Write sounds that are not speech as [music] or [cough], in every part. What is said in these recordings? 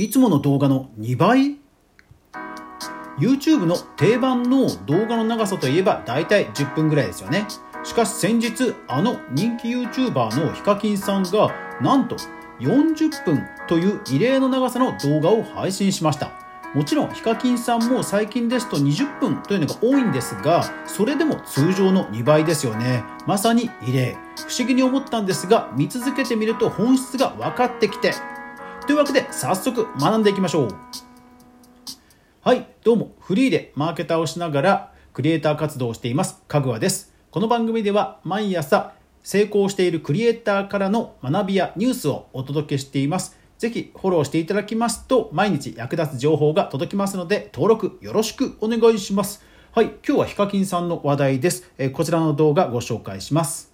いつもの動画の2倍？YouTube の定番の動画の長さといえば大体10分ぐらいですよね。しかし先日あの人気 YouTuber のヒカキンさんがなんと40分という異例の長さの動画を配信しました。もちろんヒカキンさんも最近ですと20分というのが多いんですがそれでも通常の2倍ですよね。まさに異例。不思議に思ったんですが見続けてみると本質が分かってきてというわけで早速学んでいきましょうはいどうもフリーでマーケターをしながらクリエイター活動をしていますかぐわですこの番組では毎朝成功しているクリエイターからの学びやニュースをお届けしていますぜひフォローしていただきますと毎日役立つ情報が届きますので登録よろしくお願いします。はい、今日はヒカキンさんの話題です。え、こちらの動画ご紹介します。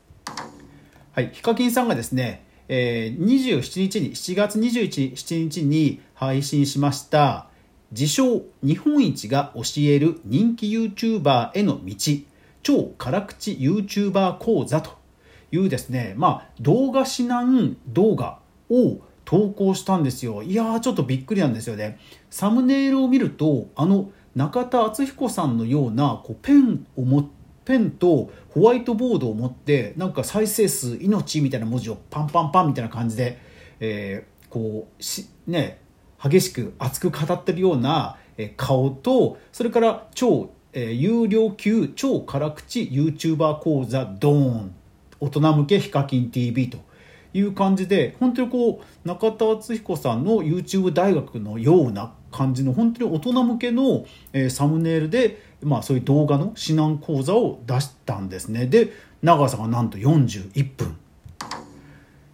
はい、ヒカキンさんがですね、えー、27日に7月27日に配信しました自称日本一が教える人気 YouTuber への道超辛口 YouTuber 講座というですね、まあ、動画指南動画を投稿したんですよ。いやーちょっとびっくりなんですよね。サムネイルを見るとあの中田敦彦さんのようなこうペンを持っペンとホワイトボードを持ってなんか再生数命みたいな文字をパンパンパンみたいな感じで、えー、こうしね激しく熱く語ってるような顔とそれから超、えー、有料級超辛口 YouTuber 講座ドーン大人向けヒカキン TV という感じで本当にこう中田敦彦さんの YouTube 大学のような感じの本当に大人向けの、えー、サムネイルで、まあ、そういう動画の指南講座を出したんですね。で長さがなんと41分。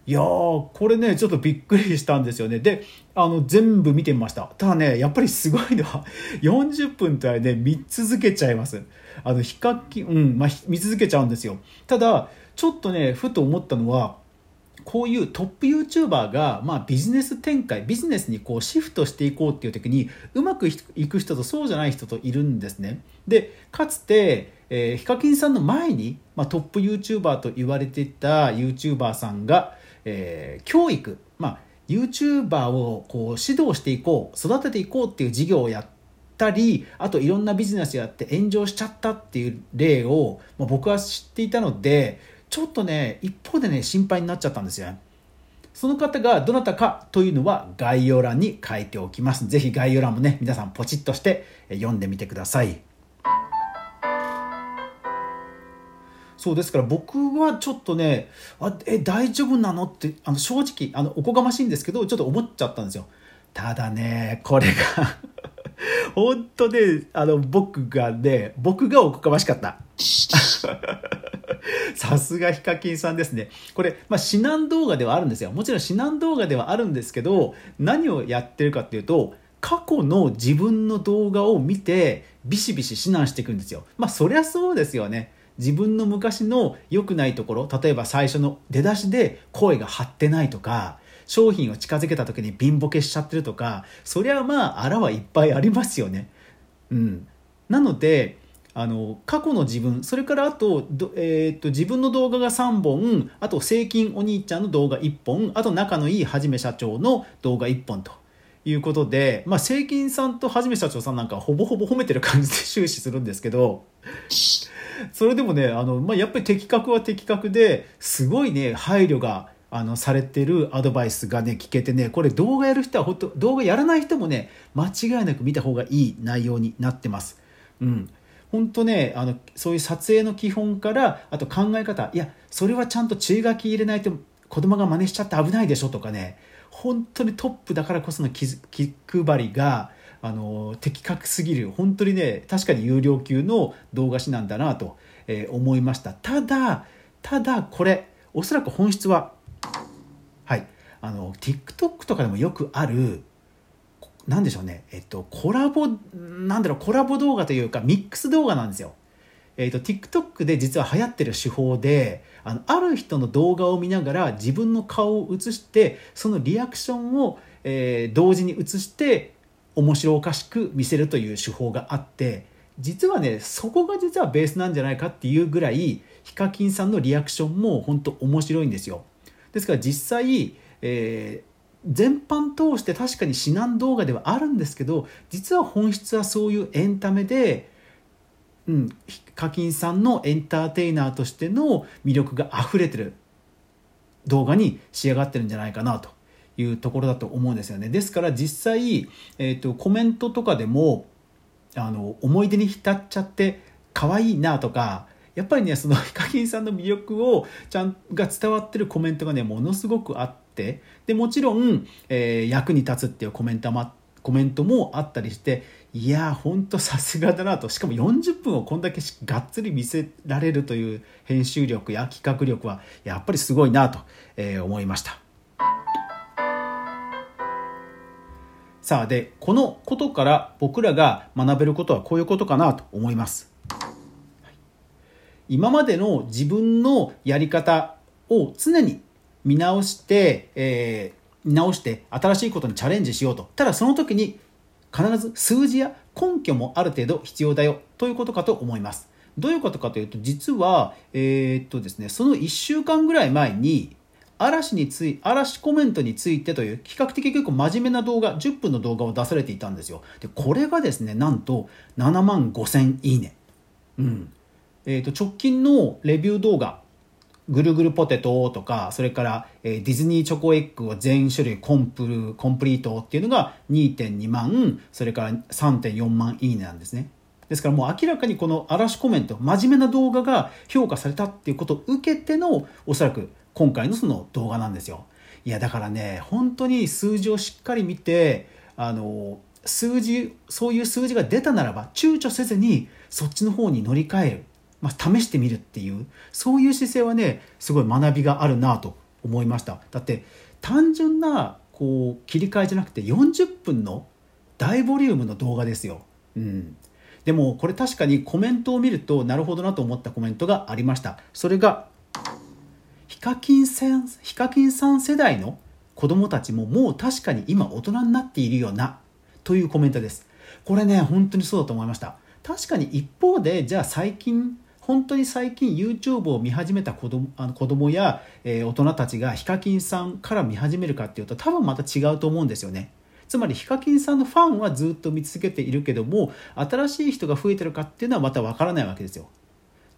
いやーこれねちょっとびっくりしたんですよね。であの全部見てみました。ただねやっぱりすごいのは [laughs] 40分とはね見続けちゃいます。あの比較うんまあ見続けちゃうんですよ。ただちょっとねふと思ったのはこういうトップ YouTuber が、まあ、ビジネス展開ビジネスにこうシフトしていこうっていう時にうまくいく人とそうじゃない人といるんですね。でかつて、えー、ヒカキンさんの前に、まあ、トップ YouTuber と言われてた YouTuber さんが、えー、教育、まあ、YouTuber をこう指導していこう育てていこうっていう事業をやったりあといろんなビジネスやって炎上しちゃったっていう例を、まあ、僕は知っていたのでちょっとね、一方でね、心配になっちゃったんですよ。その方がどなたかというのは概要欄に書いておきます。ぜひ概要欄もね、皆さんポチッとして読んでみてください。そうですから僕はちょっとね、あえ、大丈夫なの？って、あの正直あの、おこがましいんですけど、ちょっと思っちゃったんですよ。ただね、これが本当ね、あの、僕がね、僕がおこがましかった。[laughs] [laughs] さすがヒカキンさんですね。これ、まあ、指南動画ではあるんですよ。もちろん指南動画ではあるんですけど、何をやってるかっていうと、過去の自分の動画を見て、ビシビシ指南していくんですよ。まあ、そりゃそうですよね。自分の昔の良くないところ、例えば最初の出だしで声が張ってないとか、商品を近づけた時に貧乏けしちゃってるとか、そりゃまあ、あらはいっぱいありますよね。うん。なので、あの過去の自分それからあと,、えー、と自分の動画が3本あと正金お兄ちゃんの動画1本あと仲のいいはじめ社長の動画1本ということで、まあ、正金さんとはじめ社長さんなんかほぼほぼ褒めてる感じで終始するんですけどそれでもねあの、まあ、やっぱり的確は的確ですごいね配慮があのされてるアドバイスがね聞けてねこれ動画やる人は本当動画やらない人もね間違いなく見た方がいい内容になってます。うん本当ねあのそういう撮影の基本からあと考え方いやそれはちゃんと注意書き入れないと子供が真似しちゃって危ないでしょとかね本当にトップだからこその気気配りがあの的確すぎる本当にね確かに有料級の動画誌なんだなと、えー、思いました。ただただこれおそらく本質ははいあの TikTok とかでもよくあるなんでしょうね、えっと、コラボ、なんだろう、コラボ動画というか、ミックス動画なんですよ。えっと、TikTok で実は流行ってる手法で、あの、ある人の動画を見ながら自分の顔を映して、そのリアクションを、えー、同時に映して、面白おかしく見せるという手法があって、実はね、そこが実はベースなんじゃないかっていうぐらい、ヒカキンさんのリアクションも本当面白いんですよ。ですから実際、えー全般通して確かに指南動画ではあるんですけど実は本質はそういうエンタメで、うん、ヒカキンさんのエンターテイナーとしての魅力が溢れてる動画に仕上がってるんじゃないかなというところだと思うんですよね。ですから実際、えーと、コメントとかでもあの思い出に浸っちゃって可愛いなとかやっぱりねそのヒカキンさんの魅力をちゃんが伝わってるコメントがねものすごくあってでもちろん、えー、役に立つっていうコメントもコメントもあったりしていやほんとさすがだなと。しかも40分をこんだけがっつり見せられるという編集力や企画力はやっぱりすごいなと、えー、思いました。さあでこのことから僕らが学べることはこういうことかなと思います。今までの自分のやり方を常に見直して、えー、見直して新しいことにチャレンジしようと。ただその時に必ず数字や根拠もある程度必要だよということかと思います。どういうことかというと実は、えー、っとですね、その1週間ぐらい前に嵐につい嵐コメントについてという比較的結構真面目な動画10分の動画を出されていたんですよ。でこれがですねなんと7万5000いいね。うん。えー、と直近のレビュー動画ぐるぐるポテトとかそれから、え、ディズニーチョコエッグを全種類コンプルコンプリートっていうのが2.2万それから3.4万いいねなんですね。ですからもう明らかにこの嵐コメント真面目な動画が評価されたっていうことを受けてのおそらく今回のその動画なんですよ。いやだからね本当に数字をしっかり見てあの数字そういう数字が出たならば躊躇せずにそっちの方に乗り換える。まあ、試してみるっていうそういう姿勢はねすごい学びがあるなと思いました。だって単純なこう切り替えじゃなくて40分の大ボリュームの動画ですよ、うん、でもこれ確かにコメントを見るとなるほどなと思ったコメントがありました。それがヒカキンさんヒカキンさん世代の子供たちももう確かに今大人になっているよなというコメントです。これね本当にそうだと思いました。確かに一方でじゃあ最近本当に最近 YouTube を見始めた子供あの子供や、えー、大人たちがヒカキンさんから見始めるかっていうと多分また違うと思うんですよね。つまりヒカキンさんのファンはずっと見続けているけども新しい人が増えてるかっていうのはまたわからないわけですよ。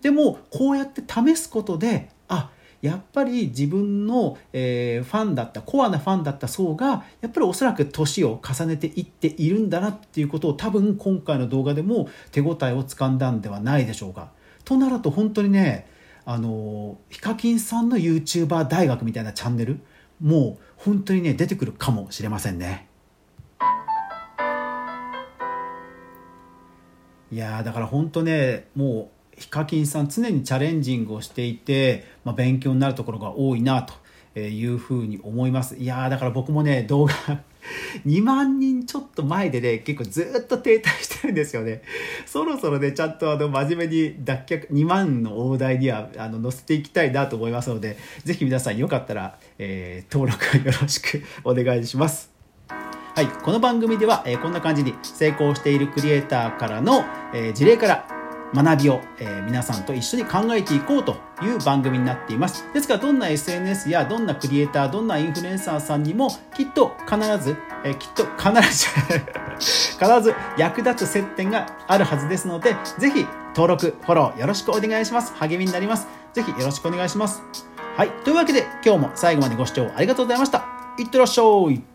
でもこうやって試すことであやっぱり自分の、え、ファンだったコアなファンだった層がやっぱりおそらく年を重ねていっているんだなっていうことを多分今回の動画でも手応えをつかんだんではないでしょうか。となると本当にねあのヒカキンさんの YouTuber 大学みたいなチャンネルもう本当にね出てくるかもしれませんね。いやだから本当ねもうヒカキンさん常にチャレンジングをしていて、まあ、勉強になるところが多いなというふうに思いますいやだから僕もね動画 [laughs] 2万人ちょっと前でね、結構ずっと停滞してるんですよね。そろそろね、ちゃんとあの、真面目に脱却、2万の大台には、あの、載せていきたいなと思いますので、ぜひ皆さんよかったら、えー、登録よろしく [laughs] お願いします。はい、この番組では、えー、こんな感じに成功しているクリエイターからの、えー、事例から学びを、えー、皆さんと一緒に考えていこうという番組になっています。ですからどんな SNS やどんなクリエイター、どんなインフルエンサーさんにもきっと必ず、えー、きっと必ず [laughs] 必ず役立つ接点があるはずですので、ぜひ登録、フォローよろしくお願いします。励みになります。ぜひよろしくお願いします。はい。というわけで今日も最後までご視聴ありがとうございました。いってらっしゃい。